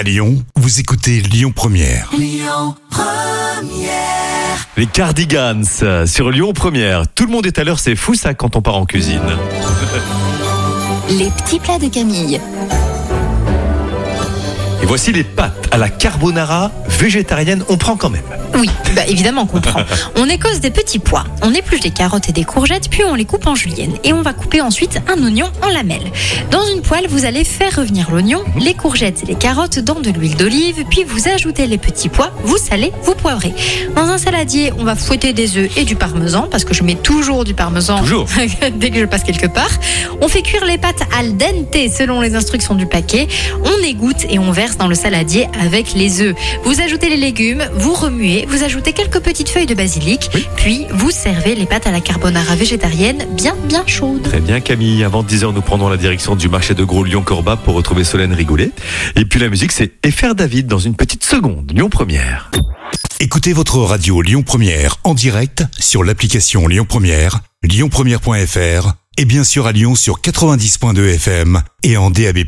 À Lyon, vous écoutez Lyon Première. Les Cardigans euh, sur Lyon Première. Tout le monde est à l'heure, c'est fou ça quand on part en cuisine. Les petits plats de Camille. Et voici les pâtes à la carbonara végétarienne. On prend quand même. Oui, bah évidemment qu'on prend. On écosse des petits pois, on épluche des carottes et des courgettes, puis on les coupe en julienne. Et on va couper ensuite un oignon en lamelles. Dans une poêle, vous allez faire revenir l'oignon, les courgettes et les carottes dans de l'huile d'olive, puis vous ajoutez les petits pois, vous salez, vous poivrez. Dans un saladier, on va fouetter des œufs et du parmesan, parce que je mets toujours du parmesan Toujours. dès que je passe quelque part. On fait cuire les pâtes al dente selon les instructions du paquet. On égoutte et on verse dans le saladier avec les œufs. Vous ajoutez les légumes, vous remuez, vous ajoutez quelques petites feuilles de basilic, puis vous servez les pâtes à la carbonara végétarienne bien bien chaudes. Très bien Camille, avant 10h nous prendrons la direction du marché de gros Lyon-Corba pour retrouver Solène Rigoulet. Et puis la musique c'est FR David dans une petite seconde, Lyon Première. Écoutez votre radio Lyon Première en direct sur l'application Lyon Première, lyonpremière.fr et bien sûr à Lyon sur 90.2 FM et en DAB+.